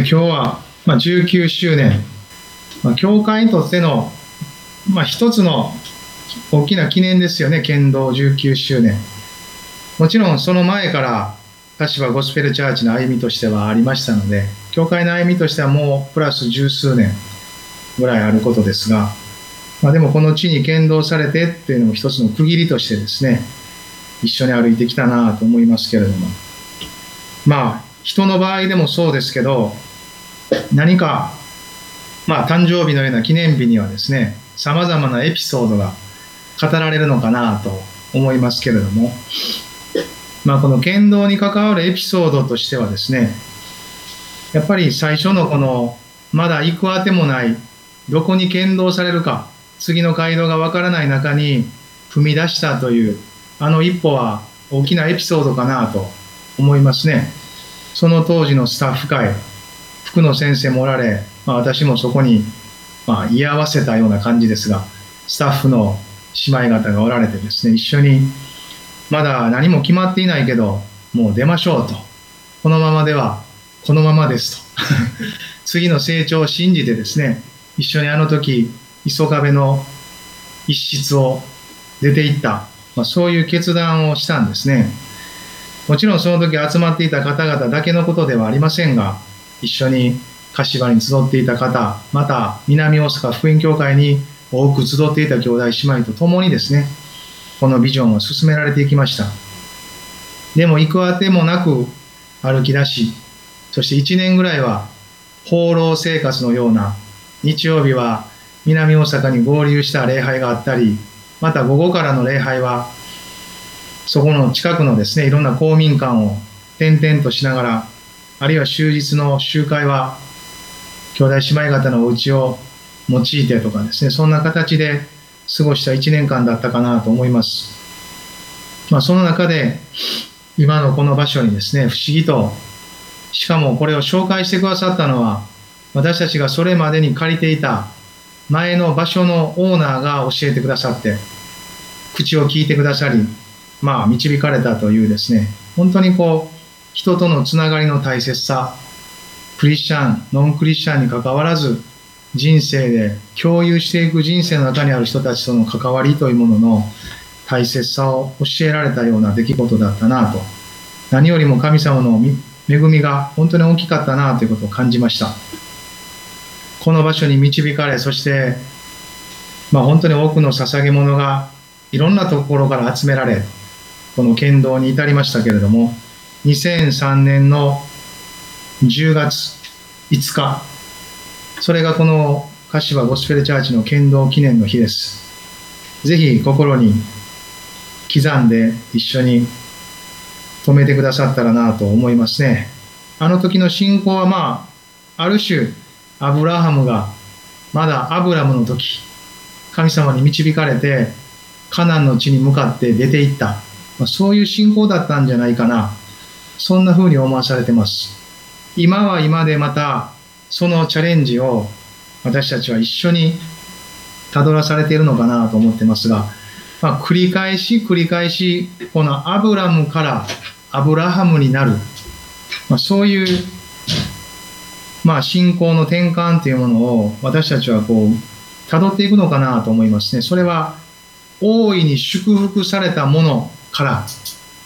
今日は、まあ、19周年、まあ、教会にとっての、まあ、一つの大きな記念ですよね、剣道19周年。もちろんその前から柏ゴスペルチャーチの歩みとしてはありましたので、教会の歩みとしてはもうプラス十数年ぐらいあることですが、まあ、でもこの地に剣道されてっていうのも一つの区切りとしてですね、一緒に歩いてきたなと思いますけれども、まあ、人の場合でもそうですけど、何か、まあ、誕生日のような記念日にはですね、様々なエピソードが語られるのかなと思いますけれども、まあ、この剣道に関わるエピソードとしてはですね、やっぱり最初のこの、まだ行くあてもない、どこに剣道されるか、次の街道がわからない中に踏み出したという、あの一歩は大きなエピソードかなと思いますね。その当時のスタッフ会、福野先生もおられ、まあ、私もそこに、まあ、居合わせたような感じですが、スタッフの姉妹方がおられてですね、一緒に、まだ何も決まっていないけど、もう出ましょうと。このままでは、このままですと。次の成長を信じてですね、一緒にあの時、磯壁の一室を出ていった、まあ、そういう決断をしたんですね。もちろんその時集まっていた方々だけのことではありませんが、一緒に柏に集っていた方、また南大阪福音教会に多く集っていた兄弟姉妹と共にですね、このビジョンを進められていきました。でも行くあてもなく歩き出し、そして1年ぐらいは放浪生活のような、日曜日は南大阪に合流した礼拝があったり、また午後からの礼拝はそこの近くのですね、いろんな公民館を転々としながら、あるいは終日の集会は、兄弟姉妹方のお家を用いてとかですね、そんな形で過ごした1年間だったかなと思います。まあ、その中で、今のこの場所にですね、不思議と、しかもこれを紹介してくださったのは、私たちがそれまでに借りていた前の場所のオーナーが教えてくださって、口を聞いてくださり、まあ、導かれたというですね、本当にこう、人とのつながりの大切さ、クリスチャン、ノンクリスチャンにかかわらず、人生で共有していく人生の中にある人たちとの関わりというものの大切さを教えられたような出来事だったなと。何よりも神様の恵みが本当に大きかったなということを感じました。この場所に導かれ、そして、まあ、本当に多くの捧げ物がいろんなところから集められ、この剣道に至りましたけれども、2003年の10月5日、それがこの柏ゴスペルチャーチの剣道記念の日です。ぜひ心に刻んで一緒に止めてくださったらなと思いますね。あの時の信仰はまあ、ある種、アブラハムがまだアブラムの時、神様に導かれて、カナンの地に向かって出て行った。まあ、そういう信仰だったんじゃないかな。そんな風に思わされてます。今は今でまた、そのチャレンジを私たちは一緒にたどらされているのかなと思ってますが、まあ、繰り返し繰り返し、このアブラムからアブラハムになる、まあ、そういう、まあ、信仰の転換というものを私たちはこう、辿っていくのかなと思いますね。それは、大いに祝福されたものから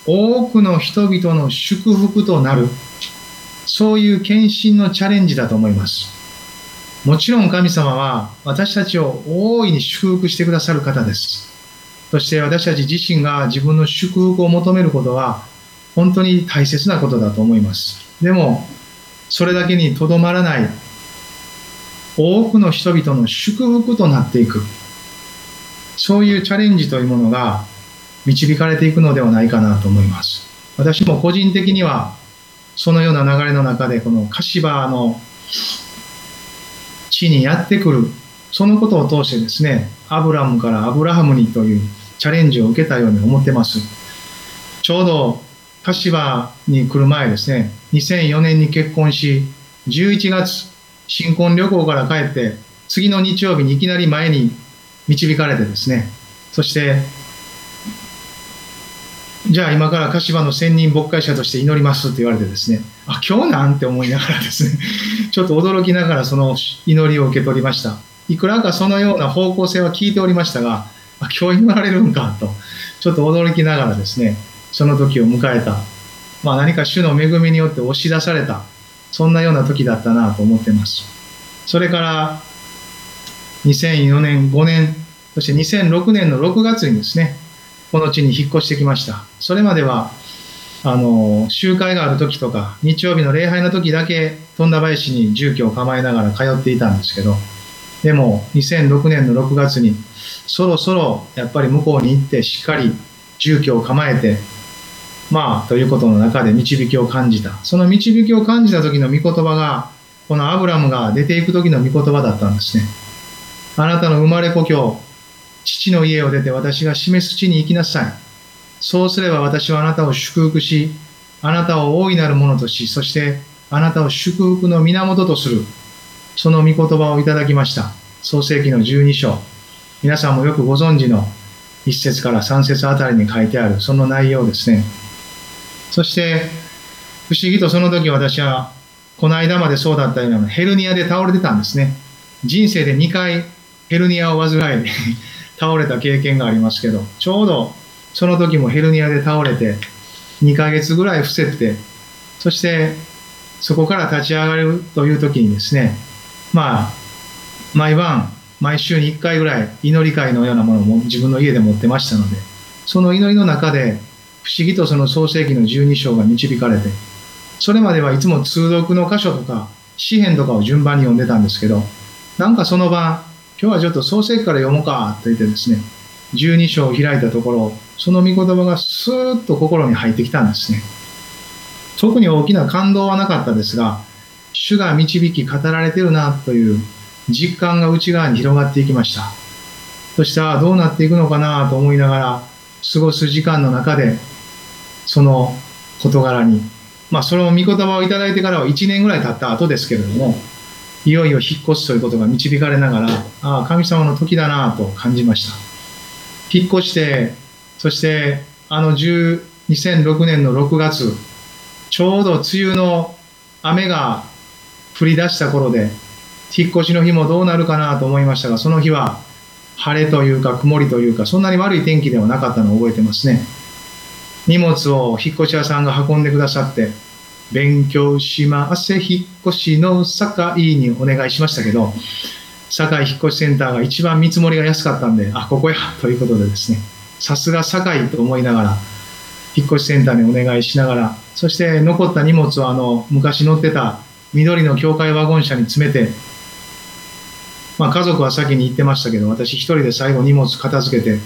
多くの人々の祝福となる。そういう献身のチャレンジだと思います。もちろん神様は私たちを大いに祝福してくださる方です。そして私たち自身が自分の祝福を求めることは本当に大切なことだと思います。でもそれだけにとどまらない多くの人々の祝福となっていく。そういうチャレンジというものが導かれていくのではないかなと思います。私も個人的には、そのような流れの中で、この柏の地にやってくる、そのことを通してですね、アブラムからアブラハムにというチャレンジを受けたように思ってます。ちょうど柏に来る前ですね、2004年に結婚し、11月、新婚旅行から帰って、次の日曜日にいきなり前に導かれてですね、そしてじゃあ今から柏の専任牧会者として祈りますって言われてですね、あ、今日なんて思いながらですね、ちょっと驚きながらその祈りを受け取りました。いくらかそのような方向性は聞いておりましたが、あ、今日祈られるんかと、ちょっと驚きながらですね、その時を迎えた。まあ何か主の恵みによって押し出された、そんなような時だったなと思ってます。それから、2004年、5年、そして2006年の6月にですね、この地に引っ越してきました。それまでは、あの、集会がある時とか、日曜日の礼拝の時だけ、富田林に住居を構えながら通っていたんですけど、でも、2006年の6月に、そろそろやっぱり向こうに行って、しっかり住居を構えて、まあ、ということの中で導きを感じた。その導きを感じた時の御言葉が、このアブラムが出ていく時の御言葉だったんですね。あなたの生まれ故郷、父の家を出て私が示す地に行きなさい。そうすれば私はあなたを祝福し、あなたを大いなるものとし、そしてあなたを祝福の源とする。その御言葉をいただきました。創世紀の12章。皆さんもよくご存知の1節から3節あたりに書いてあるその内容ですね。そして、不思議とその時私は、この間までそうだったようなヘルニアで倒れてたんですね。人生で2回ヘルニアを患い倒れた経験がありますけど、ちょうどその時もヘルニアで倒れて、2ヶ月ぐらい伏せて、そしてそこから立ち上がるという時にですね、まあ、毎晩、毎週に1回ぐらい祈り会のようなものを自分の家で持ってましたので、その祈りの中で不思議とその創世記の12章が導かれて、それまではいつも通読の箇所とか詩篇とかを順番に読んでたんですけど、なんかその晩、今日はちょっと創世記から読もうかと言ってですね、12章を開いたところ、その御言葉がスーッと心に入ってきたんですね。特に大きな感動はなかったですが、主が導き語られてるなという実感が内側に広がっていきました。そしてどうなっていくのかなと思いながら過ごす時間の中で、その事柄に、まあその御言葉をいただいてからは1年ぐらい経った後ですけれども、いよいよ引っ越すということが導かれながら、ああ、神様の時だなと感じました。引っ越して、そしてあの2006年の6月、ちょうど梅雨の雨が降り出した頃で、引っ越しの日もどうなるかなと思いましたが、その日は晴れというか曇りというか、そんなに悪い天気ではなかったのを覚えてますね。荷物を引っ越し屋さんが運んでくださって、勉強しませ引っ越しの堺にお願いしましたけど、堺引っ越しセンターが一番見積もりが安かったんで、あ、ここや、ということでですね、さすが堺と思いながら、引っ越しセンターにお願いしながら、そして残った荷物をあの、昔乗ってた緑の教会ワゴン車に詰めて、まあ家族は先に行ってましたけど、私一人で最後荷物片付けて、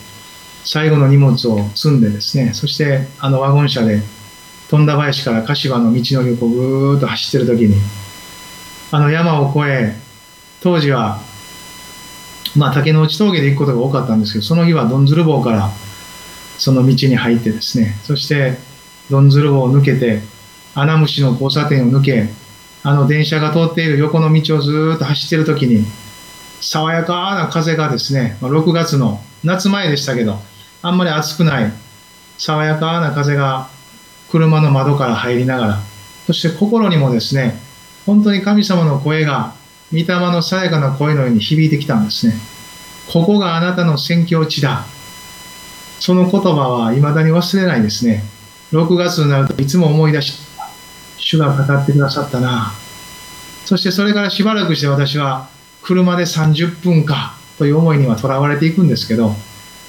最後の荷物を積んでですね、そしてあのワゴン車で富田林から柏の道のりをぐーっと走ってる時にあの山を越え当時はまあ竹の内峠で行くことが多かったんですけどその日はどんずる坊からその道に入ってですねそしてどんずる坊を抜けて穴虫の交差点を抜けあの電車が通っている横の道をずっと走ってる時に爽やかな風がですねま6月の夏前でしたけどあんまり暑くない爽やかな風が車の窓から入りながら、そして心にもですね、本当に神様の声が、御霊のさやかな声のように響いてきたんですね。ここがあなたの宣教地だ。その言葉は未だに忘れないですね。6月になるといつも思い出し、主が語ってくださったな。そしてそれからしばらくして私は車で30分かという思いにはとらわれていくんですけど、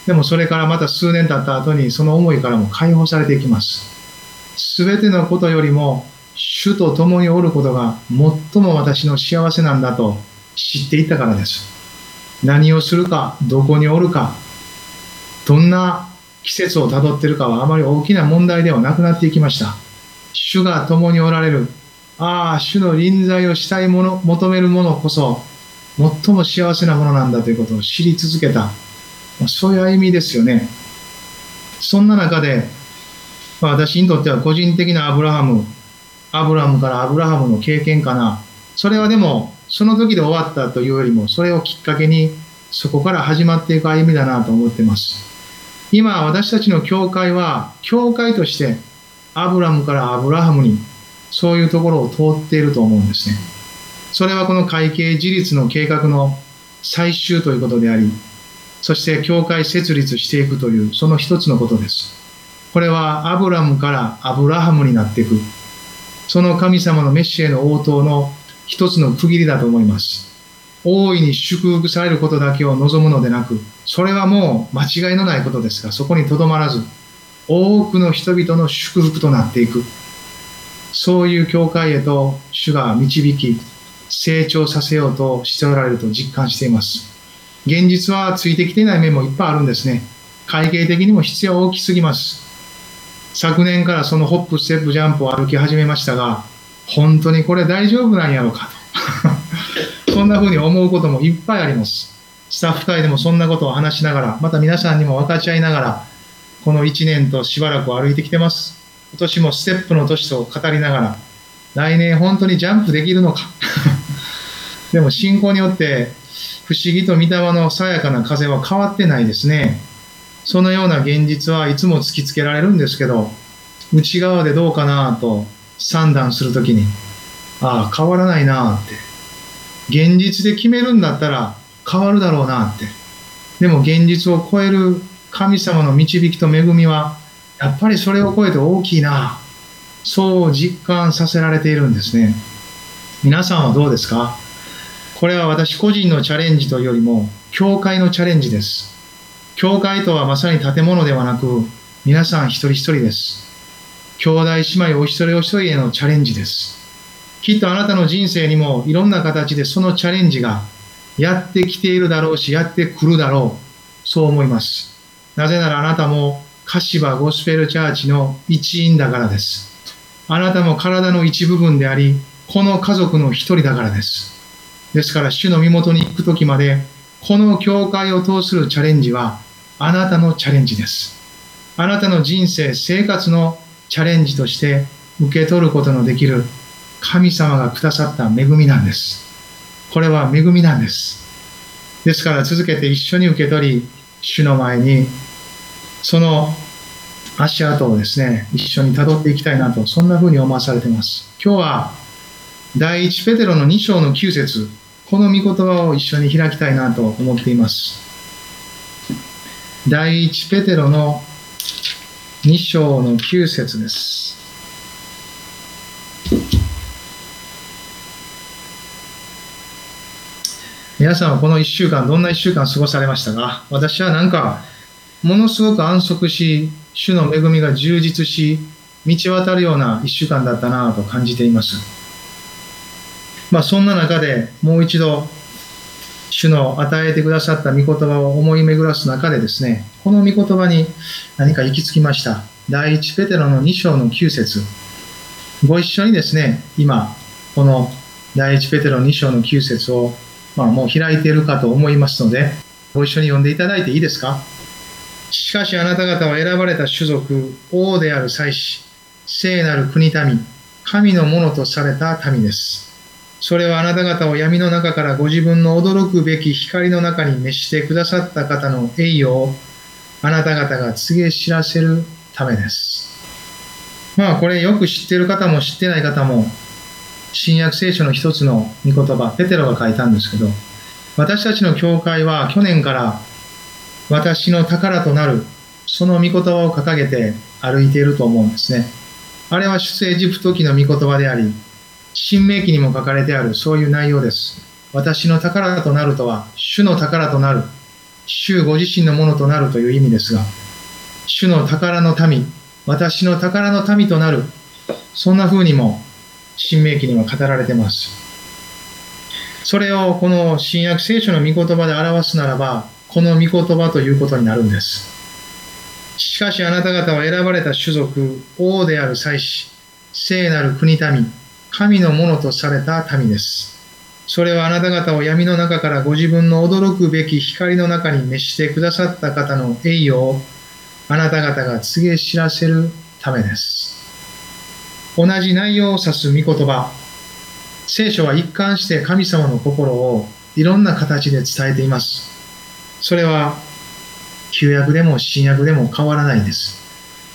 でもそれからまた数年経った後にその思いからも解放されていきます。すべてのことよりも主と共におることが最も私の幸せなんだと知っていたからです。何をするか、どこにおるか、どんな季節をたどってるかはあまり大きな問題ではなくなっていきました。主が共におられる。ああ、主の臨在をしたいもの、求めるものこそ、最も幸せなものなんだということを知り続けた。そういう歩みですよね。そんな中で、まあ、私にとっては個人的なアブラハム、アブラムからアブラハムの経験かな。それはでも、その時で終わったというよりも、それをきっかけに、そこから始まっていく歩みだなと思ってます。今私たちの教会は教会としてアブラムからアブラハムにそういうところを通っていると思うんですねそれはこの会計自立の計画の最終ということでありそして教会設立していくというその一つのことですこれはアブラムからアブラハムになっていく。その神様のメッシへの応答の一つの区切りだと思います。大いに祝福されることだけを望むのでなくそれはもう間違いのないことですがそこにとどまらず多くの人々の祝福となっていく。そういう教会へと主が導き成長させようとしておられると実感しています。現実はついてきていない面もいっぱいあるんですね。会計的にも必要大きすぎます。昨年からそのホップステップジャンプを歩き始めましたが本当にこれ大丈夫なんやろうかと。そんな風に思うこともいっぱいあります。スタッフ会でもそんなことを話しながらまた皆さんにも分かち合いながらこの1年としばらく歩いてきてます。今年もステップの年と語りながら来年本当にジャンプできるのか。でも信仰によって不思議と御霊のさやかな風は変わってないですね。そのような現実はいつも突きつけられるんですけど内側でどうかなと判断するときにああ変わらないなって。現実で決めるんだったら変わるだろうなって。でも現実を超える神様の導きと恵みはやっぱりそれを超えて大きいな。そう実感させられているんですね。皆さんはどうですか？これは私個人のチャレンジというよりも教会のチャレンジです。教会とはまさに建物ではなく皆さん一人一人です。兄弟姉妹お一人お一人へのチャレンジです。きっとあなたの人生にもいろんな形でそのチャレンジがやってきているだろうしやってくるだろう。そう思います。なぜならあなたも柏ゴスペルチャーチの一員だからです。あなたも体の一部分でありこの家族の一人だからです。ですから主の身元に行く時までこの教会を通するチャレンジはあなたのチャレンジです。あなたの人生、生活のチャレンジとして受け取ることのできる神様がくださった恵みなんです。これは恵みなんです。ですから続けて一緒に受け取り、主の前にその足跡をですね、一緒に辿っていきたいなと、そんな風に思わされています。今日は第一ペテロの2章の9節この御言葉を一緒に開きたいなと思っています。第一ペテロの2章の9節です。皆さんはこの1週間、どんな1週間過ごされましたか？私はなんか、ものすごく安息し、主の恵みが充実し、道渡るような1週間だったなと感じています。まあ、そんな中でもう一度主の与えてくださった御言葉を思い巡らす中でですねこの御言葉に何か行き着きました。第一ペテロの2章の9節。ご一緒にですね今この第一ペテロ2章の9節を、まあ、もう開いているかと思いますのでご一緒に読んでいただいていいですか？しかしあなた方は選ばれた種族王である祭司聖なる国民神のものとされた民です。それはあなた方を闇の中からご自分の驚くべき光の中に召してくださった方の栄誉をあなた方が告げ知らせるためです。まあこれよく知ってる方も知ってない方も新約聖書の一つの御言葉、ペテロが書いたんですけど、私たちの教会は去年から私の宝となるその御言葉を掲げて歩いていると思うんですね。あれは出エジプト記の御言葉であり、新明記にも書かれてあるそういう内容です。私の宝となるとは、主の宝となる、主ご自身のものとなるという意味ですが、主の宝の民、私の宝の民となる、そんな風にも新明記には語られています。それをこの新約聖書の御言葉で表すならば、この御言葉ということになるんです。しかしあなた方は選ばれた種族、王である祭司、聖なる国民、神のものとされた民です。それはあなた方を闇の中からご自分の驚くべき光の中に召してくださった方の栄誉をあなた方が告げ知らせるためです。同じ内容を指す御言葉。聖書は一貫して神様の心をいろんな形で伝えています。それは旧約でも新約でも変わらないです。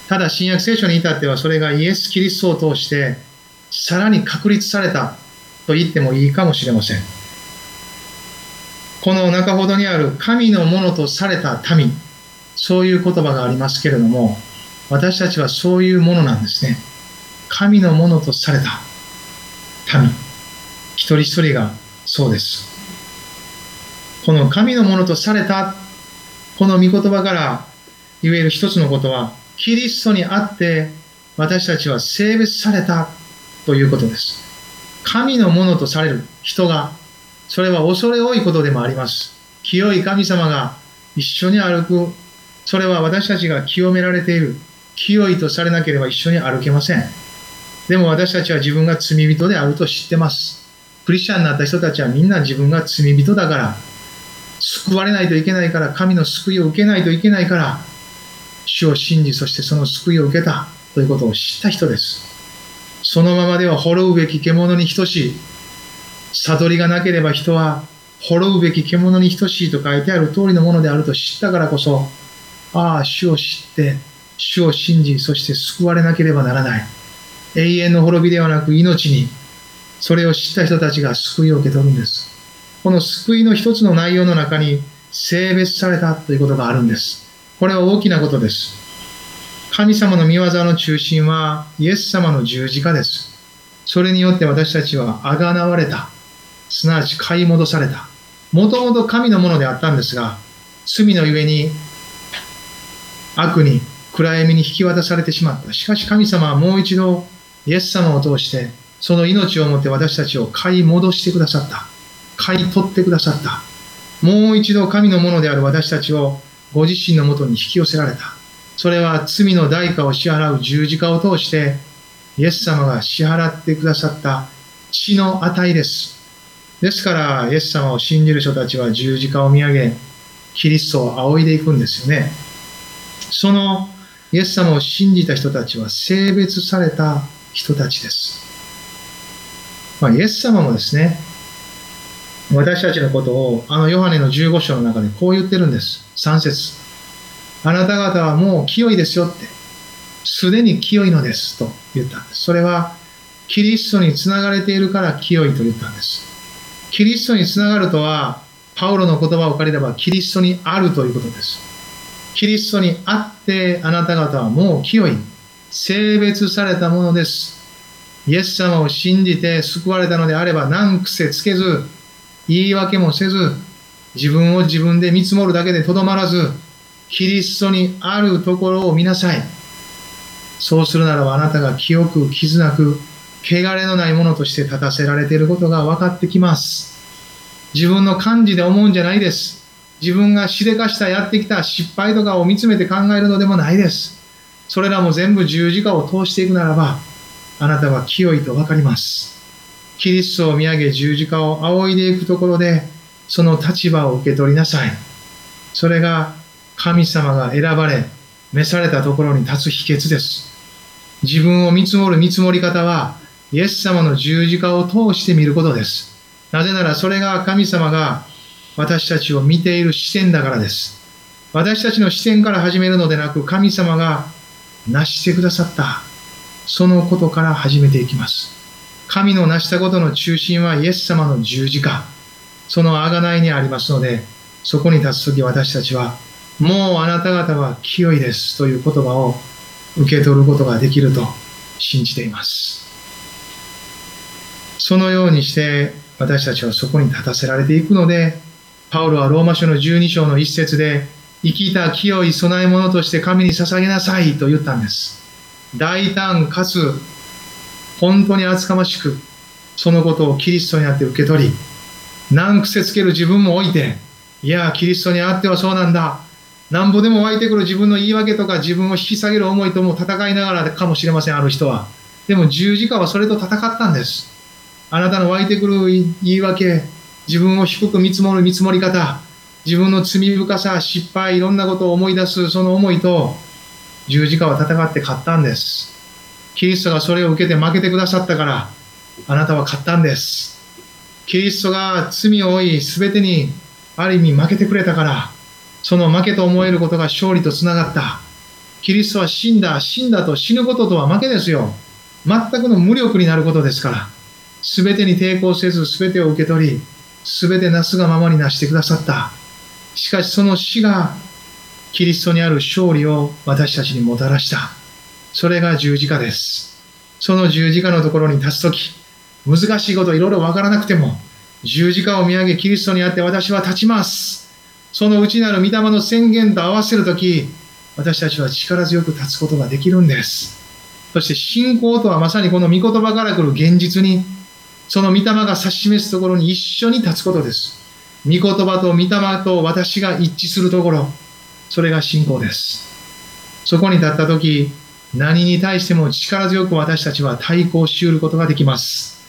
ただ新約聖書に至ってはそれがイエス・キリストを通してさらに確立されたと言ってもいいかもしれません。この中ほどにある神のものとされた民、そういう言葉がありますけれども、私たちはそういうものなんですね。神のものとされた民、一人一人がそうです。この神のものとされた、この御言葉から言える一つのことは、キリストにあって私たちは性別されたということです。神のものとされる人が、それは恐れ多いことでもあります。清い神様が一緒に歩く、それは私たちが清められている、清いとされなければ一緒に歩けません。でも私たちは自分が罪人であると知ってます。クリスチャンになった人たちはみんな自分が罪人だから、救われないといけないから、神の救いを受けないといけないから、主を信じ、そしてその救いを受けたということを知った人です。そのままでは滅うべき獣に等しい。悟りがなければ人は滅うべき獣に等しいと書いてある通りのものであると知ったからこそ、ああ、主を知って、主を信じ、そして救われなければならない。永遠の滅びではなく命に、それを知った人たちが救いを受け取るんです。この救いの一つの内容の中に性別されたということがあるんです。これは大きなことです。神様の御業の中心はイエス様の十字架です。それによって私たちはあがなわれた。すなわち買い戻された。もともと神のものであったんですが、罪のゆえに悪に暗闇に引き渡されてしまった。しかし神様はもう一度イエス様を通してその命をもって私たちを買い戻してくださった。買い取ってくださった。もう一度神のものである私たちをご自身のもとに引き寄せられた。それは罪の代価を支払う十字架を通して、イエス様が支払ってくださった血の値です。ですから、イエス様を信じる人たちは十字架を見上げ、キリストを仰いでいくんですよね。そのイエス様を信じた人たちは性別された人たちです。まあ、イエス様もですね、私たちのことをあのヨハネの15章の中でこう言ってるんです。3節あなた方はもう清いですよって、すでに清いのですと言ったんです。それはキリストにつながれているから清いと言ったんです。キリストにつながるとは、パウロの言葉を借りればキリストにあるということです。キリストにあってあなた方はもう清い、性別されたものです。イエス様を信じて救われたのであれば何癖つけず、言い訳もせず、自分を自分で見積もるだけでとどまらず、キリストにあるところを見なさい。そうするならばあなたが清く傷なく、汚れのないものとして立たせられていることが分かってきます。自分の感じで思うんじゃないです。自分がしでかしたやってきた失敗とかを見つめて考えるのでもないです。それらも全部十字架を通していくならば、あなたは清いと分かります。キリストを見上げ十字架を仰いでいくところで、その立場を受け取りなさい。それが神様が選ばれ、召されたところに立つ秘訣です。自分を見積もる見積もり方は、イエス様の十字架を通して見ることです。なぜならそれが神様が私たちを見ている視点だからです。私たちの視点から始めるのでなく、神様が成してくださった、そのことから始めていきます。神の成したことの中心はイエス様の十字架、その贖いにありますので、そこに立つとき私たちは、もうあなた方は清いですという言葉を受け取ることができると信じています。そのようにして私たちはそこに立たせられていくので、パウロはローマ書の12章の一節で、生きた清い供え物として神に捧げなさいと言ったんです。大胆かつ本当に厚かましく、そのことをキリストにあって受け取り、難癖つける自分も置いて、いや、キリストにあってはそうなんだ。なんぼでも湧いてくる自分の言い訳とか自分を引き下げる思いとも戦いながらかもしれません、ある人は。でも十字架はそれと戦ったんです。あなたの湧いてくる言い訳、自分を低く見積もる見積もり方、自分の罪深さ、失敗、いろんなことを思い出すその思いと十字架は戦って勝ったんです。キリストがそれを受けて負けてくださったから、あなたは勝ったんです。キリストが罪を負い、すべてにある意味負けてくれたから、その負けと思えることが勝利とつながった。キリストは死んだ、死んだと死ぬこととは負けですよ。全くの無力になることですから。すべてに抵抗せず、すべてを受け取り、すべてなすがままになしてくださった。しかしその死が、キリストにある勝利を私たちにもたらした。それが十字架です。その十字架のところに立つとき、難しいこといろいろわからなくても、十字架を見上げキリストにあって私は立ちます。その内なる御霊の宣言と合わせるとき、私たちは力強く立つことができるんです。そして信仰とはまさにこの御言葉から来る現実に、その御霊が指し示すところに一緒に立つことです。御言葉と御霊と私が一致するところ、それが信仰です。そこに立ったとき、何に対しても力強く私たちは対抗し得ることができます。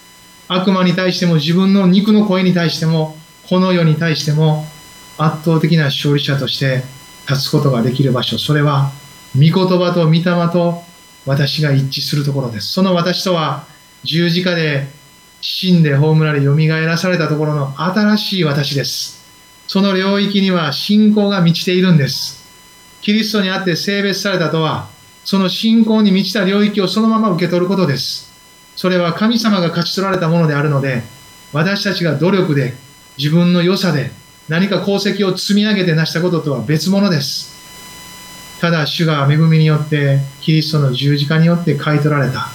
悪魔に対しても自分の肉の声に対しても、この世に対しても圧倒的な勝利者として立つことができる場所、それは、御言葉と御霊と私が一致するところです。その私とは、十字架で死んで葬られ蘇らされたところの新しい私です。その領域には信仰が満ちているんです。キリストにあって性別されたとは、その信仰に満ちた領域をそのまま受け取ることです。それは神様が勝ち取られたものであるので、私たちが努力で、自分の良さで、何か功績を積み上げて成したこととは別物です。ただ主が恵みによってキリストの十字架によって買い取られた。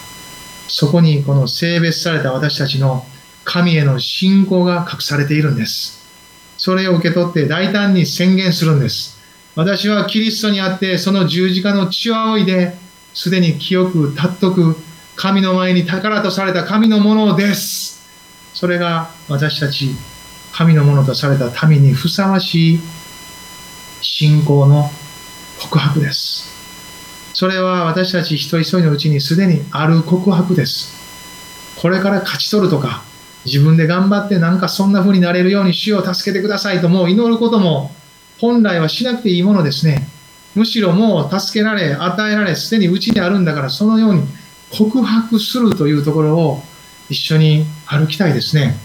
そこにこの性別された私たちの神への信仰が隠されているんです。それを受け取って大胆に宣言するんです。私はキリストにあってその十字架の血を仰いですでに清く尊く神の前に宝とされた神のものです。それが私たち神のものとされた民にふさわしい信仰の告白です。それは私たち一人一人のうちにすでにある告白です。これから勝ち取るとか、自分で頑張ってなんかそんな風になれるように主を助けてくださいともう祈ることも本来はしなくていいものですね。むしろもう助けられ、与えられ、すでにうちにあるんだからそのように告白するというところを一緒に歩きたいですね。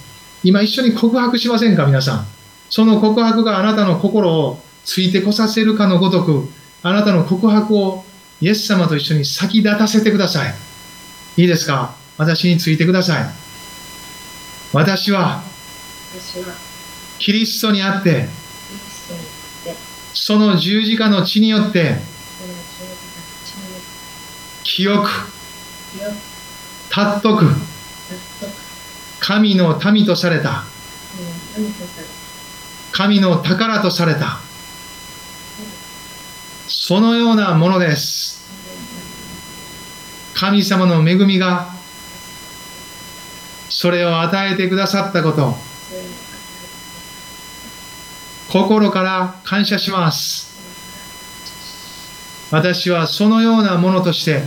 今一緒に告白しませんか皆さん？その告白があなたの心をついてこさせるかのごとく、あなたの告白をイエス様と一緒に先立たせてください。いいですか？私についてください。私は、キリストにあって、その十字架の血によって、清く、尊く、神の民とされた。神の宝とされた。そのようなものです。神様の恵みがそれを与えてくださったこと。心から感謝します。私はそのようなものとして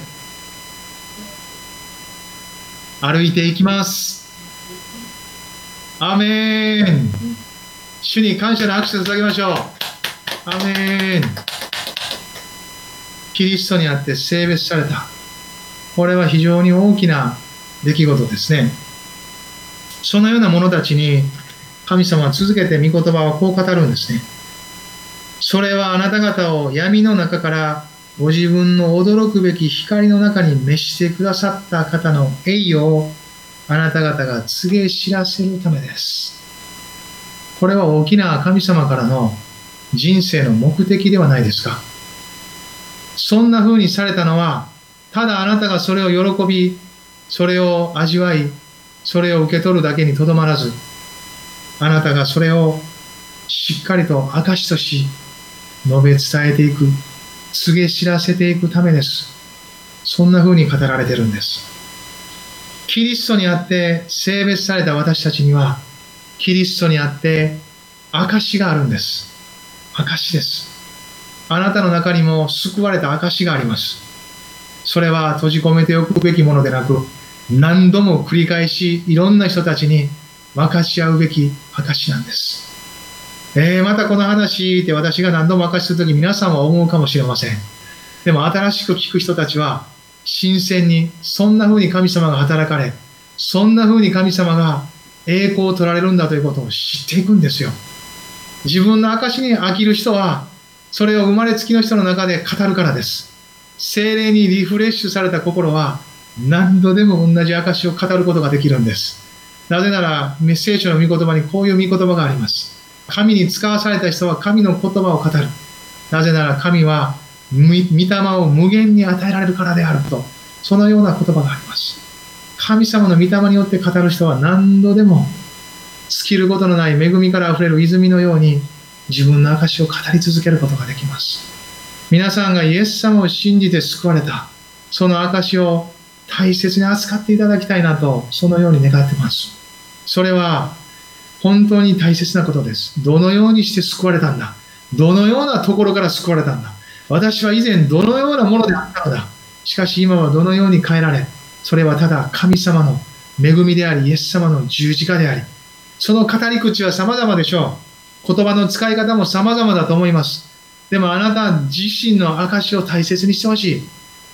歩いていきます。アメン主に感謝の拍手を捧げましょう。アメンキリストにあって性別された。これは非常に大きな出来事ですね。そのような者たちに神様は続けて御言葉はこう語るんですね。それはあなた方を闇の中からご自分の驚くべき光の中に召してくださった方の栄誉をあなた方が告げ知らせるためです。これは大きな神様からの人生の目的ではないですか。そんな風にされたのは、ただあなたがそれを喜び、それを味わい、それを受け取るだけにとどまらず、あなたがそれをしっかりと証とし、述べ伝えていく、告げ知らせていくためです。そんな風に語られてるんです。キリストにあって性別された私たちには、キリストにあって証があるんです。証です。あなたの中にも救われた証があります。それは閉じ込めておくべきものでなく、何度も繰り返しいろんな人たちに分かち合うべき証なんです。えー、またこの話って私が何度も明かしするとき皆さんは思うかもしれません。でも新しく聞く人たちは新鮮に、そんな風に神様が働かれ、そんな風に神様が栄光を取られるんだということを知っていくんですよ。自分の証に飽きる人は、それを生まれつきの人の中で語るからです。精霊にリフレッシュされた心は何度でも同じ証を語ることができるんです。なぜなら、メッセージの御言葉にこういう御言葉があります。神に使わされた人は神の言葉を語る。なぜなら神は御霊を無限に与えられるからであると、そのような言葉があります。神様の御霊によって語る人は何度でも尽きることのない恵みから溢れる泉のように自分の証を語り続けることができます。皆さんがイエス様を信じて救われた、その証を大切に扱っていただきたいなと、そのように願っています。それは本当に大切なことです。どのようにして救われたんだどのようなところから救われたんだ私は以前どのようなものであったのだしかし今はどのように変えられ、それはただ神様の恵みであり、イエス様の十字架であり、その語り口は様々でしょう。言葉の使い方も様々だと思います。でもあなた自身の証を大切にしてほしい。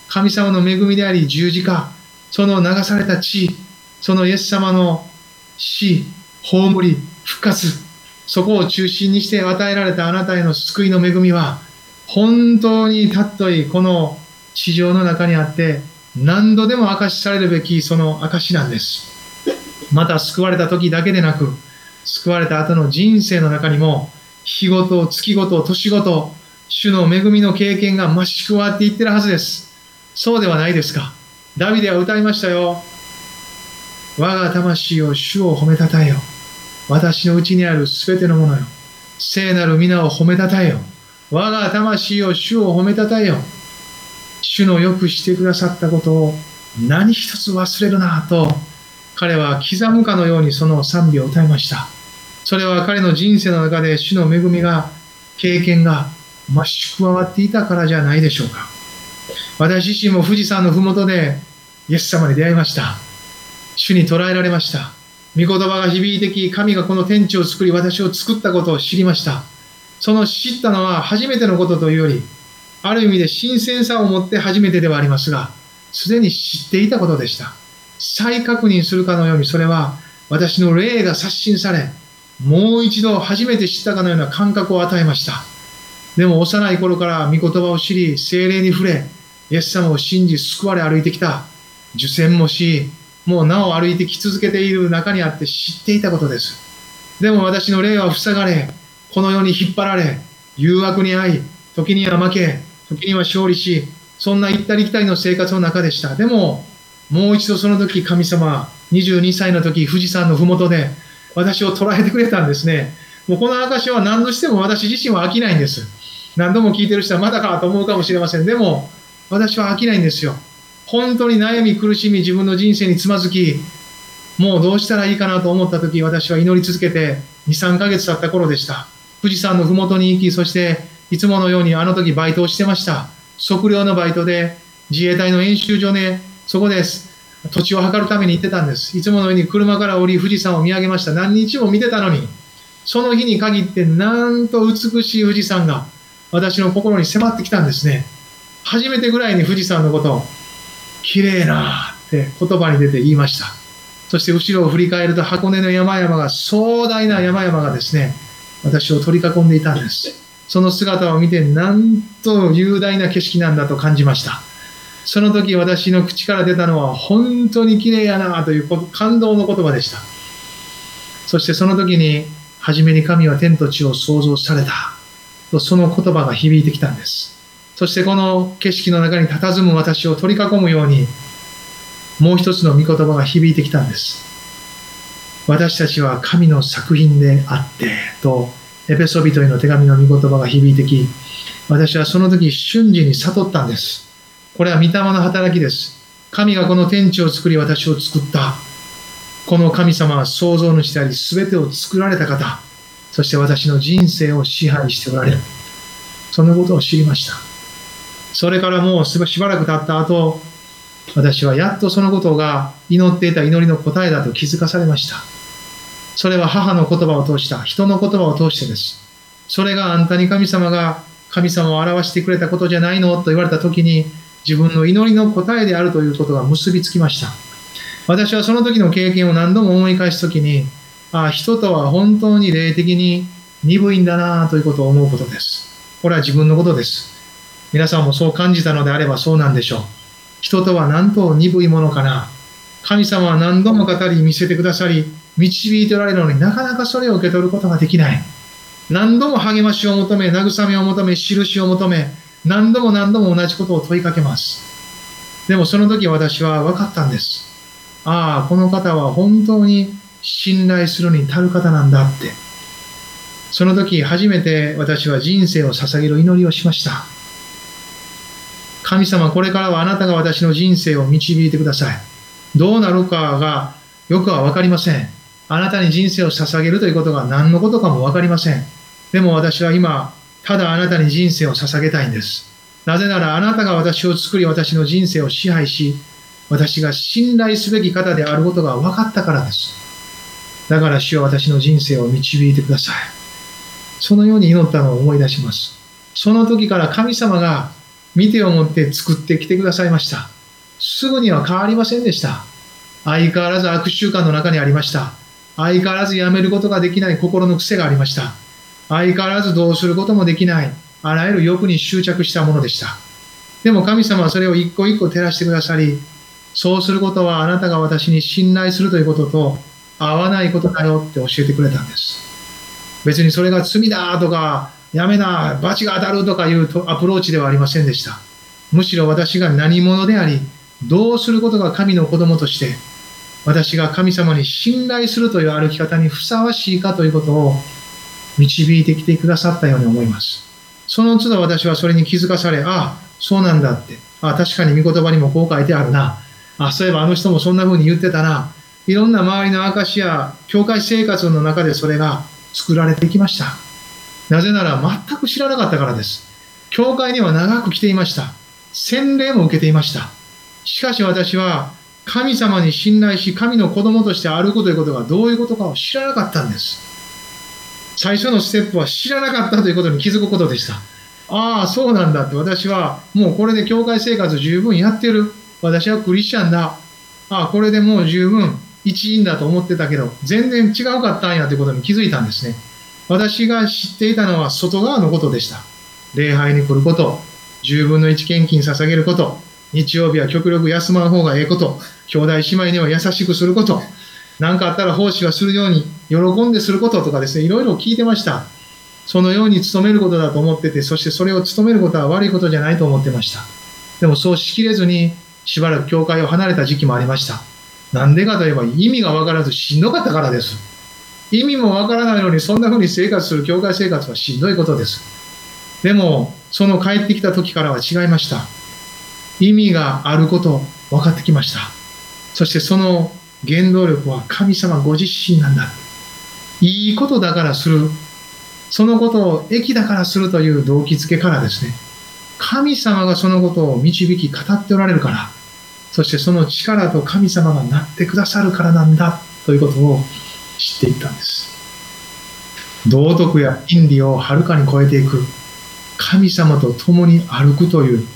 神様の恵みであり、十字架、その流された血、そのイエス様の死、葬り、復活、そこを中心にして与えられたあなたへの救いの恵みは、本当に尊いこの地上の中にあって、何度でも証しされるべきその証なんです。また救われた時だけでなく、救われた後の人生の中にも、日ごと、月ごと、年ごと、主の恵みの経験が増し加わっていってるはずです。そうではないですか。ダビデは歌いましたよ。我が魂を主を褒めたたえよ。私のうちにあるすべてのものよ。聖なる皆を褒めたたえよ。我が魂を主を褒めたたえよ。主のよくしてくださったことを何一つ忘れるなと彼は刻むかのようにその賛美を歌いました。それは彼の人生の中で主の恵みが、経験が増し加わっていたからじゃないでしょうか。私自身も富士山の麓でイエス様に出会いました。主に捉えられました。御言葉が響いてき、神がこの天地を作り私を作ったことを知りました。その知ったのは初めてのことというより、ある意味で新鮮さを持って初めてではありますが、すでに知っていたことでした。再確認するかのようにそれは私の霊が刷新されもう一度初めて知ったかのような感覚を与えました。でも幼い頃から御言葉を知り精霊に触れイエス様を信じ救われ歩いてきた。受洗もしもうなお歩いてき続けている中にあって知っていたことです。でも私の霊は塞がれこの世に引っ張られ誘惑に遭い時には負け時には勝利しそんな行ったり来たりの生活の中でした。でももう一度その時神様22歳の時富士山の麓で私を捉えてくれたんですね。もうこの証は何度しても私自身は飽きないんです。何度も聞いてる人はまだかと思うかもしれません。でも私は飽きないんですよ。本当に悩み苦しみ自分の人生につまずきもうどうしたらいいかなと思った時私は祈り続けて23ヶ月経った頃でした。富士山の麓に行きそしていつものようにあの時バイトをしてました測量のバイトで自衛隊の演習場でそこです。土地を測るために行ってたんです。いつものように車から降り、富士山を見上げました。何日も見てたのに、その日に限って、なんと美しい富士山が私の心に迫ってきたんですね。初めてぐらいに富士山のことを、綺麗なって言葉に出て言いました。そして後ろを振り返ると箱根の山々が、壮大な山々がですね、私を取り囲んでいたんです。その姿を見て、なんと雄大な景色なんだと感じました。その時私の口から出たのは本当に綺麗やなという感動の言葉でしたそしてその時に初めに神は天と地を創造されたとその言葉が響いてきたんですそしてこの景色の中に佇む私を取り囲むようにもう一つの御言葉が響いてきたんです私たちは神の作品であってとエペソビトへの手紙の御言葉が響いてき私はその時瞬時に悟ったんですこれは御霊の働きです。神がこの天地を作り私を作った。この神様は創造主であり、全てを作られた方。そして私の人生を支配しておられる。そんなことを知りました。それからもうしばらく経った後、私はやっとそのことが祈っていた祈りの答えだと気づかされました。それは母の言葉を通した、人の言葉を通してです。それがあんたに神様が神様を表してくれたことじゃないのと言われた時に、自分の祈りの答えであるということが結びつきました。私はその時の経験を何度も思い返す時に、ああ、人とは本当に霊的に鈍いんだなということを思うことです。これは自分のことです。皆さんもそう感じたのであればそうなんでしょう。人とは何と鈍いものかな。神様は何度も語り見せてくださり、導いておられるのになかなかそれを受け取ることができない。何度も励ましを求め、慰めを求め、印を求め、何度も何度も同じことを問いかけます。でもその時私は分かったんです。ああ、この方は本当に信頼するに足る方なんだって。その時初めて私は人生を捧げる祈りをしました。神様、これからはあなたが私の人生を導いてください。どうなるかがよくは分かりません。あなたに人生を捧げるということが何のことかも分かりません。でも私は今、ただあなたに人生を捧げたいんです。なぜならあなたが私を作り私の人生を支配し、私が信頼すべき方であることが分かったからです。だから主よ私の人生を導いてください。そのように祈ったのを思い出します。その時から神様が見てを持って作ってきてくださいました。すぐには変わりませんでした。相変わらず悪習慣の中にありました。相変わらずやめることができない心の癖がありました。相変わらずどうすることもできない、あらゆる欲に執着したものでした。でも神様はそれを一個一個照らしてくださり、そうすることはあなたが私に信頼するということと合わないことだよって教えてくれたんです。別にそれが罪だとか、やめな、罰が当たるとかいうアプローチではありませんでした。むしろ私が何者であり、どうすることが神の子供として、私が神様に信頼するという歩き方にふさわしいかということを導いてきてくださったように思います。その都度私はそれに気づかされ、ああ、そうなんだって、ああ、確かに御言葉にもこう書いてあるな、あそういえばあの人もそんな風に言ってたな、いろんな周りの証や教会生活の中でそれが作られてきました。なぜなら全く知らなかったからです。教会には長く来ていました。洗礼も受けていました。しかし私は神様に信頼し、神の子供として歩くということがどういうことかを知らなかったんです。最初のステップは知らなかったということに気づくことでした。ああ、そうなんだって私はもうこれで教会生活十分やってる。私はクリスチャンだ。ああ、これでもう十分一員だと思ってたけど、全然違うかったんやということに気づいたんですね。私が知っていたのは外側のことでした。礼拝に来ること、10分の1献金捧げること、日曜日は極力休まん方がええこと、兄弟姉妹には優しくすること、何かあったら奉仕はするように喜んですることとかですね、いろいろ聞いてました。そのように努めることだと思ってて、そしてそれを努めることは悪いことじゃないと思ってました。でもそうしきれずに、しばらく教会を離れた時期もありました。なんでかといえば意味がわからずしんどかったからです。意味もわからないのにそんな風に生活する教会生活はしんどいことです。でも、その帰ってきた時からは違いました。意味があること分かってきました。そしてその原動力は神様ご自身なんだ。いいことだからする。そのことを益だからするという動機づけからですね。神様がそのことを導き語っておられるから。そしてその力と神様がなってくださるからなんだということを知っていったんです。道徳や倫理をはるかに超えていく神様と共に歩くという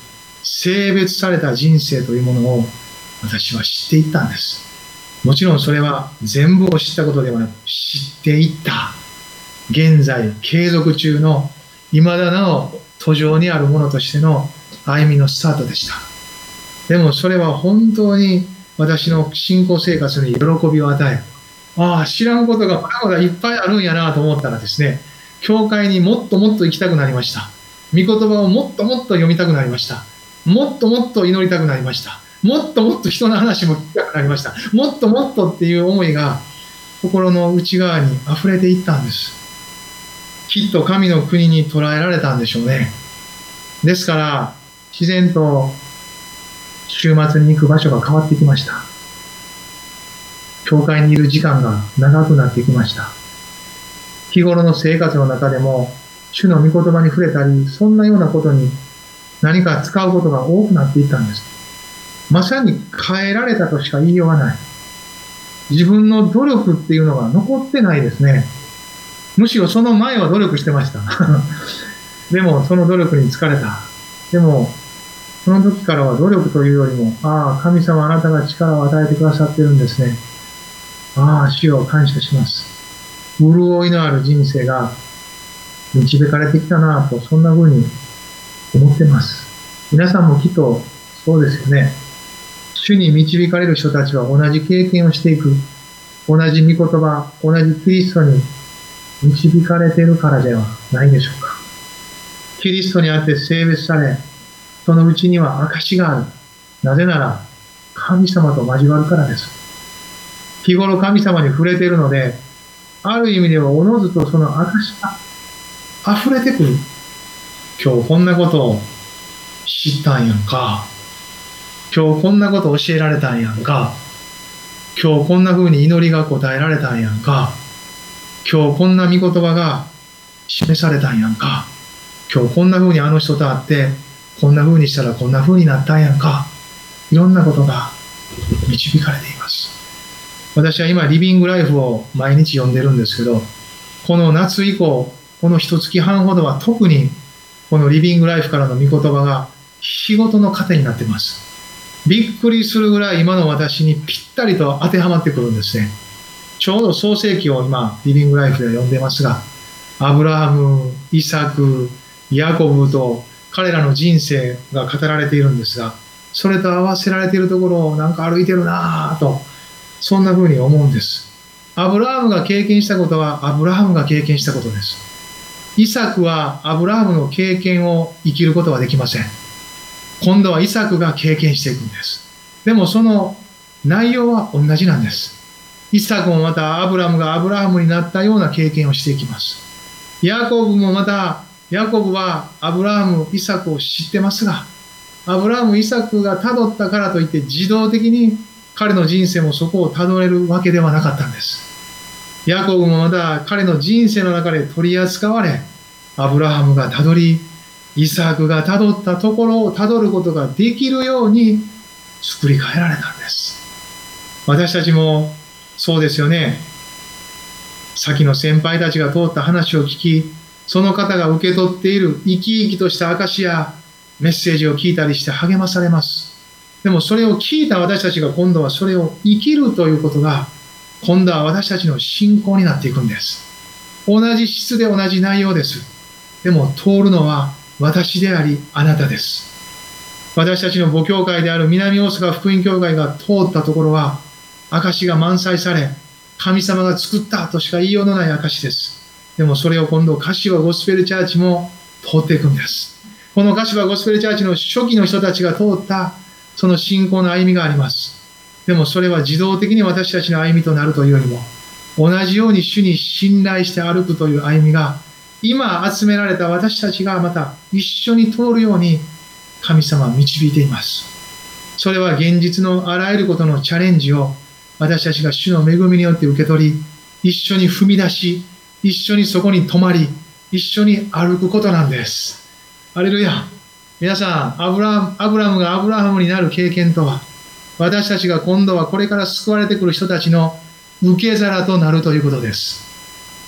性別された人生というものを私は知っていったんです。もちろんそれは全部を知ったことではなく知っていった。現在継続中の未だなお途上にあるものとしての歩みのスタートでした。でもそれは本当に私の信仰生活に喜びを与え、ああ、知らんことがまだまだいっぱいあるんやなと思ったらですね、教会にもっともっと行きたくなりました。御言葉をもっともっと読みたくなりました。もっともっと祈りたくなりました。もっともっと人の話も聞きたくなりました。もっともっとっていう思いが心の内側に溢れていったんです。きっと神の国に捉えられたんでしょうね。ですから、自然と週末に行く場所が変わってきました。教会にいる時間が長くなってきました。日頃の生活の中でも、主の御言葉に触れたり、そんなようなことに何か使うことが多くなっていったんです。まさに変えられたとしか言いようがない。自分の努力っていうのが残ってないですね。むしろその前は努力してました。でもその努力に疲れた。でも、その時からは努力というよりも、ああ、神様あなたが力を与えてくださってるんですね。ああ、主を感謝します。潤いのある人生が導かれてきたなと、そんな風に思ってます。皆さんもきっとそうですよね。主に導かれる人たちは同じ経験をしていく。同じ御言葉、同じキリストに導かれているからではないでしょうか。キリストにあって性別され、そのうちには証がある。なぜなら、神様と交わるからです。日頃神様に触れているので、ある意味ではおのずとその証が溢れてくる。今日こんなことを知ったんやんか。今日こんなこと教えられたんやんか。今日こんな風に祈りが答えられたんやんか。今日こんな御言葉が示されたんやんか。今日こんな風にあの人と会って、こんな風にしたらこんな風になったんやんか。いろんなことが導かれています。私は今、リビングライフを毎日読んでるんですけど、この夏以降、この一月半ほどは特にこのリビングライフからの御言葉が仕事の糧になってます。びっくりするぐらい今の私にぴったりと当てはまってくるんですね。ちょうど創世記を今、リビングライフで読んでますが、アブラハム、イサク、ヤコブと彼らの人生が語られているんですが、それと合わせられているところをなんか歩いてるなぁと、そんな風に思うんです。アブラハムが経験したことはアブラハムが経験したことです。イサクはアブラハムの経験を生きることはできません。今度はイサクが経験していくんです。でもその内容は同じなんです。イサクもまたアブラムがアブラハムになったような経験をしていきます。ヤコブもまた、ヤコブはアブラハム、イサクを知ってますが、アブラハム、イサクが辿ったからといって自動的に彼の人生もそこを辿れるわけではなかったんです。ヤコブもまた彼の人生の中で取り扱われ、アブラハムが辿り、イサクが辿ったところを辿ることができるように作り変えられたんです。私たちもそうですよね。先の先輩たちが通った話を聞き、その方が受け取っている生き生きとした証やメッセージを聞いたりして励まされます。でもそれを聞いた私たちが今度はそれを生きるということが、今度は私たちの信仰になっていくんです。同じ質で同じ内容です。でも通るのは私でありあなたです。私たちの母教会である南大阪福音教会が通ったところは、証が満載され、神様が作ったとしか言いようのない証です。でもそれを今度、柏ゴスペルチャーチも通っていくんです。この柏ゴスペルチャーチの初期の人たちが通ったその信仰の歩みがあります。でもそれは自動的に私たちの歩みとなるというよりも、同じように主に信頼して歩くという歩みが、今集められた私たちがまた一緒に通るように神様は導いています。それは現実のあらゆることのチャレンジを私たちが主の恵みによって受け取り、一緒に踏み出し、一緒にそこに泊まり、一緒に歩くことなんです。アレルヤ。皆さん、アブラアブラムがアブラハムになる経験とは、私たちが今度はこれから救われてくる人たちの受け皿となるということです。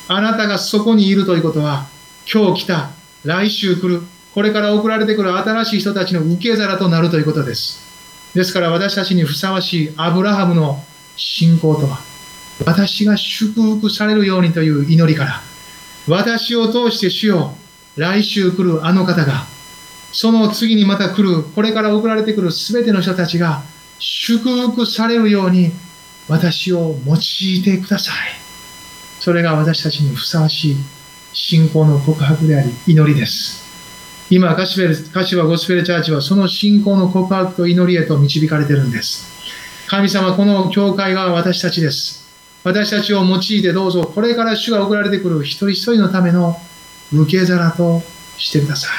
あなたがそこにいるということは、今日来た、来週来る、これから送られてくる新しい人たちの受け皿となるということです。ですから私たちにふさわしいアブラハムの信仰とは、私が祝福されるようにという祈りから、私を通して主よ、来週来るあの方が、その次にまた来る、これから送られてくるすべての人たちが祝福されるように私を用いてください。それが私たちにふさわしい信仰の告白であり、祈りです。今、カシ柏ゴスペルチャーチはその信仰の告白と祈りへと導かれてるんです。神様、この教会が私たちです。私たちを用いてどうぞ、これから主が送られてくる一人一人のための受け皿としてください。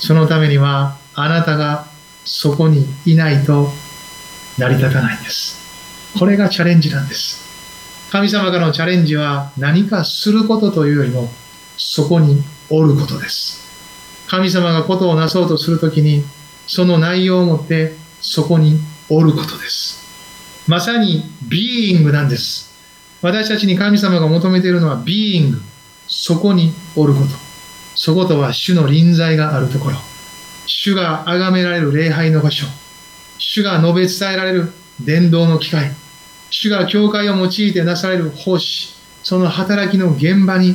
そのためにはあなたがそこにいないと成り立たないんです。これがチャレンジなんです。神様からのチャレンジは何かすることというよりもそこにおることです。神様がことをなそうとするときにその内容をもってそこにおることです。まさにビーイングなんです。私たちに神様が求めているのはビーイング。そこにおること。そことは主の臨在があるところ。主が崇められる礼拝の場所。主が述べ伝えられる伝道の機会。主が教会を用いてなされる奉仕。その働きの現場に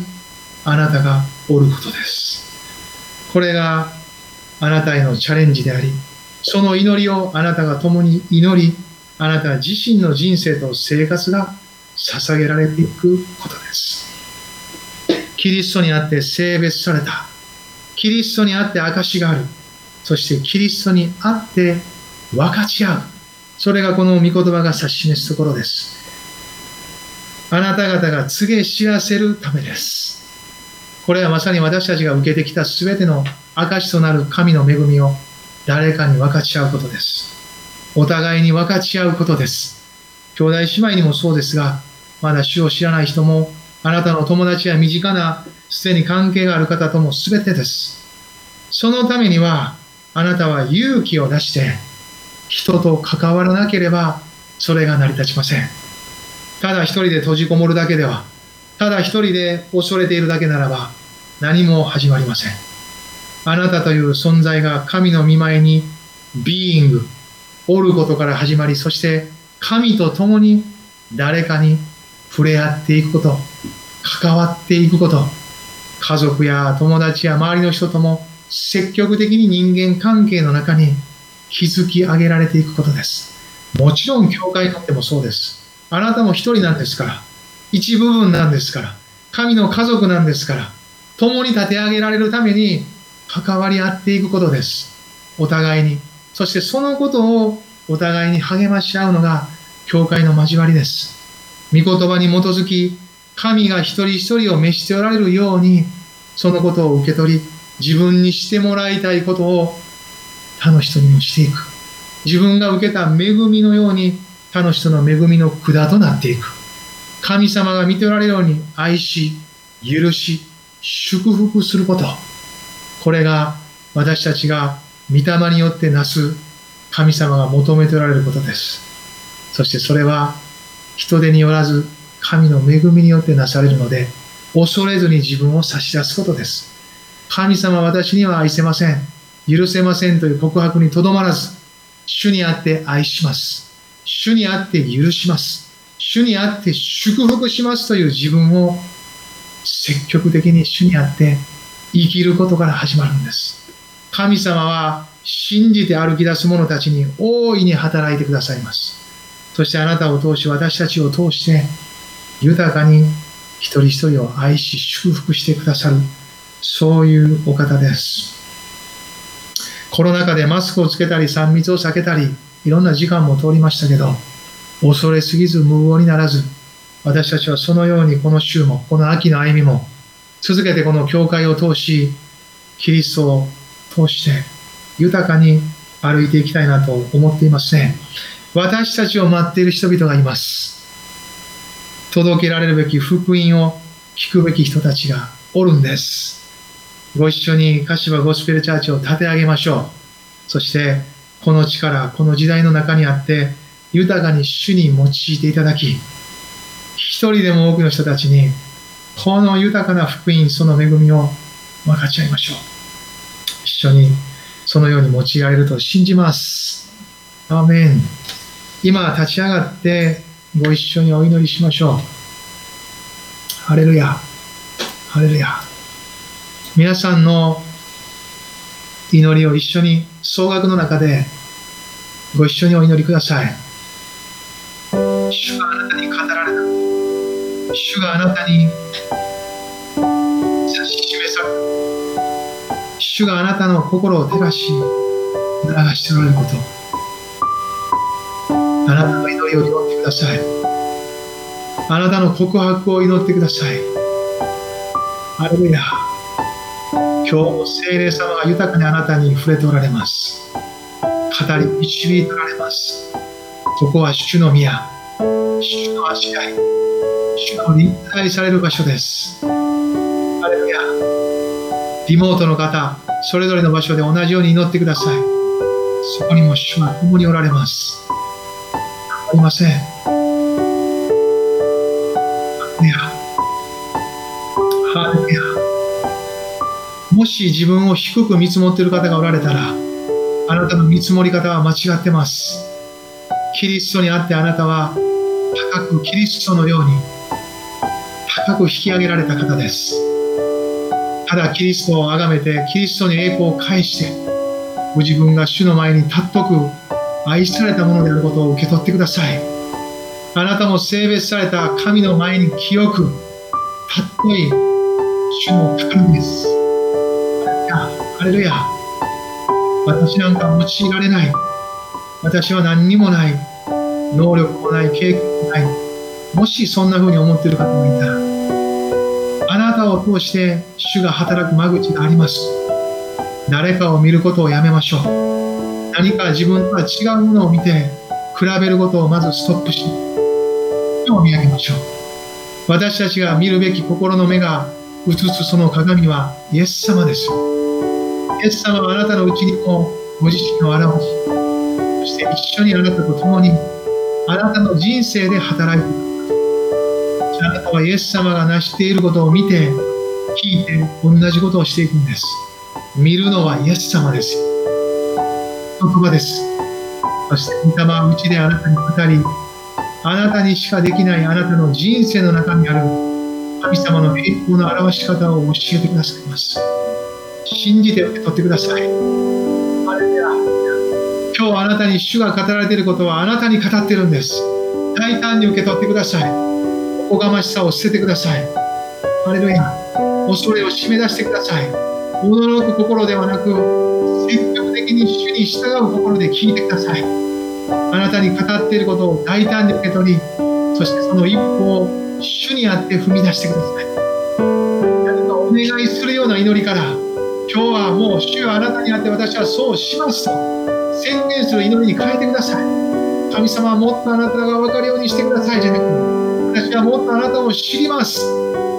あなたがおることです。これがあなたへのチャレンジであり、その祈りをあなたが共に祈り、あなた自身の人生と生活が捧げられていくことです。キリストにあって性別された。キリストにあって証がある。そしてキリストにあって分かち合う。それがこの御言葉が指し示すところです。あなた方が告げ知らせるためです。これはまさに私たちが受けてきた全ての証となる神の恵みを誰かに分かち合うことです。お互いに分かち合うことです。兄弟姉妹にもそうですが、まだ主を知らない人も、あなたの友達や身近なすでに関係がある方とも全てです。そのためには、あなたは勇気を出して、人と関わらなければ、それが成り立ちません。ただ一人で閉じこもるだけでは、ただ一人で恐れているだけならば、何も始まりません。あなたという存在が神の見前に、ビーイング、おることから始まり、そして神と共に誰かに触れ合っていくこと、関わっていくこと、家族や友達や周りの人とも積極的に人間関係の中に築き上げられていくことです。もちろん教会にとってもそうです。あなたも一人なんですから、一部分なんですから、神の家族なんですから、共に立て上げられるために関わり合っていくことです。お互いに。そしてそのことをお互いに励まし合うのが教会の交わりです。御言葉に基づき、神が一人一人を召しておられるように、そのことを受け取り、自分にしてもらいたいことを他の人にもしていく。自分が受けた恵みのように他の人の恵みの管となっていく。神様が見ておられるように愛し、許し、祝福すること。これが私たちが御霊によってなす神様が求めておられることです。そしてそれは人手によらず神の恵みによってなされるので、恐れずに自分を差し出すことです。神様私には愛せません。許せませんという告白にとどまらず、主にあって愛します。主にあって許します。主にあって祝福しますという自分を積極的に主にあって生きることから始まるんです。神様は信じて歩き出す者たちに大いに働いてくださいます。そしてあなたを通し、私たちを通して、豊かに一人一人を愛し祝福してくださる、そういうお方です。コロナ禍でマスクをつけたり、3密を避けたり、いろんな時間も通りましたけど、恐れすぎず無謀にならず、私たちはそのようにこの週も、この秋の歩みも、続けてこの教会を通し、キリストを通して豊かに歩いていきたいなと思っていますね。私たちを待っている人々がいます。届けられるべき福音を聞くべき人たちがおるんです。ご一緒に柏ゴスペルチャーチを立て上げましょう。そして、この力、この時代の中にあって、豊かに主に用いていただき、一人でも多くの人たちに、この豊かな福音、その恵みを分かち合いましょう。一緒にそのように用いられると信じます。アーメン。今立ち上がってご一緒にお祈りしましょう。ハレルヤ。ハレルヤ。皆さんの祈りを一緒に総額の中でご一緒にお祈りください。主があなたに語られた。主があなたに指し示された。主があなたの心を照らし、促しておられること。あなたの祈りを祈ってください。あなたの告白を祈ってください。アレルヤ。今日も聖霊様が豊かにあなたに触れておられます。語り導いておられます。ここは主の宮、主の足合い、主の臨在される場所です。アレルヤ。リモートの方、それぞれの場所で同じように祈ってください。そこにも主は共におられます。ありません。し自分を低く見積もっている方がおられたら、あなたの見積もり方は間違ってます。キリストにあってあなたは高くキリストのように高く引き上げられた方です。ただキリストを崇めて、キリストに栄光を返して、ご自分が主の前に尊く愛されたものであることを受け取ってください。あなたも性別された神の前に清く、尊い主の宝です。ハレルヤ。私なんか用いられない。私は何にもない。能力もない、経験もない。もしそんな風に思っている方もいたら、あなたを通して主が働く間口があります。誰かを見ることをやめましょう。何か自分とは違うものを見て、比べることをまずストップし、主を見上げましょう。私たちが見るべき心の目が映すその鏡はイエス様です。イエス様はあなたのうちにもご自身を表し、そして一緒にあなたと共に、あなたの人生で働いていく。あなたはイエス様が成していることを見て、聞いて、同じことをしていくんです。見るのはイエス様です。言葉です。そして、御霊はうちであなたに語り、あなたにしかできないあなたの人生の中にある神様の栄光の表し方を教えてくださいます。信じて受け取ってください。今日あなたに主が語られていることはあなたに語っているんです。大胆に受け取ってください。おこがましさを捨ててください。ハレルヤ。恐れを締め出してください。驚く心ではなく、積極的に主に従う心で聞いてください。あなたに語っていることを大胆に受け取り、そしてその一歩を主にあって踏み出してください。何かお願いするような祈りから、今日はもう主はあなたにあって私はそうしますと。宣言する祈りに変えてください。神様はもっとあなたが分かるようにしてくださいじゃなく私はもっとあなたを知ります。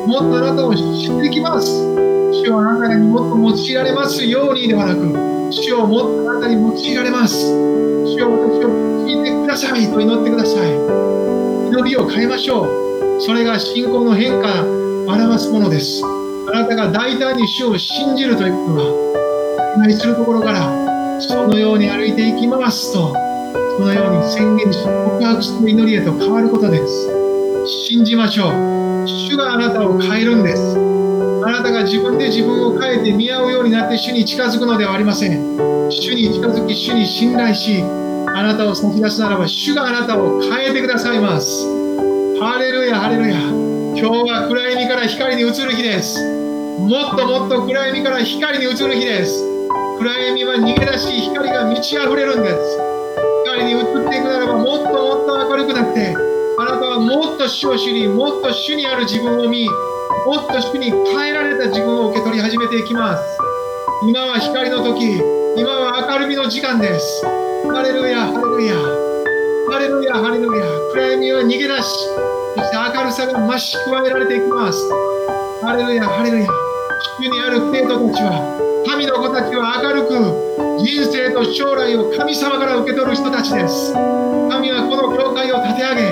もっとあなたを知ってきます。主はあなたにもっと用いられますようにではなく主をもっとあなたに用いられます。主を私を聞いてくださいと祈ってください。祈りを変えましょう。それが信仰の変化を表すものです。あなたが大胆に主を信じるということは、お願いするところから、そのように歩いていきますと、そのように宣言し、告白する祈りへと変わることです。信じましょう。主があなたを変えるんです。あなたが自分で自分を変えて見合うようになって主に近づくのではありません。主に近づき、主に信頼し、あなたを先出すならば、主があなたを変えてくださいます。ハレルヤ、ハレルヤ。今日は暗闇から光に移る日です。もっともっと暗闇から光に移る日です。暗闇は逃げ出し光が満ち溢れるんです。光に移っていくならばもっともっと明るくなってあなたはもっと主を知りもっと主にある自分を見もっと主に変えられた自分を受け取り始めていきます。今は光の時今は明るみの時間です。ハレルヤハレルヤ。さが増し加えられていきます。ハレルヤ、ハレルヤ。主にある生徒たちは、神の子たちは明るく、人生と将来を神様から受け取る人たちです。神はこの教会を立て上げ、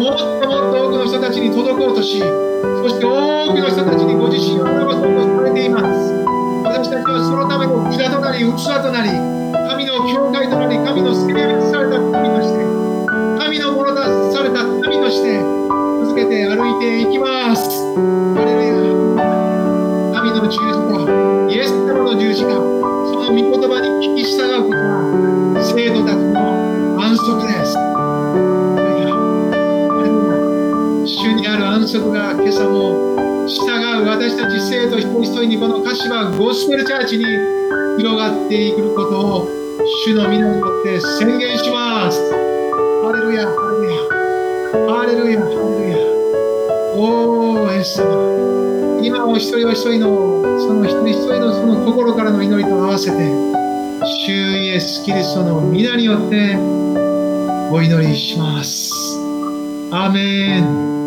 もっともっと多くの人たちに届こうとし、そして多くの人たちにご自身を表そうとされています。私たちはそのための札となり、器となり、神の教会となり、神の性別された神として、神のものとされた神として、けて歩いていきます。ハレルヤ神の十字架、イエス様の十字架、その御言葉に聞き従うことは、生徒たちの安息です。主にある安息が今朝も従う私たち生徒一人一人にこの柏ゴスペルチャーチに広がっていくことを主の皆によって宣言します。ハレルヤ、ハレルヤ。ハレおー、イエス様。今お一人お一人の、その一人一人のその心からの祈りと合わせて、主イエス・キリストの皆によってお祈りします。アーメン。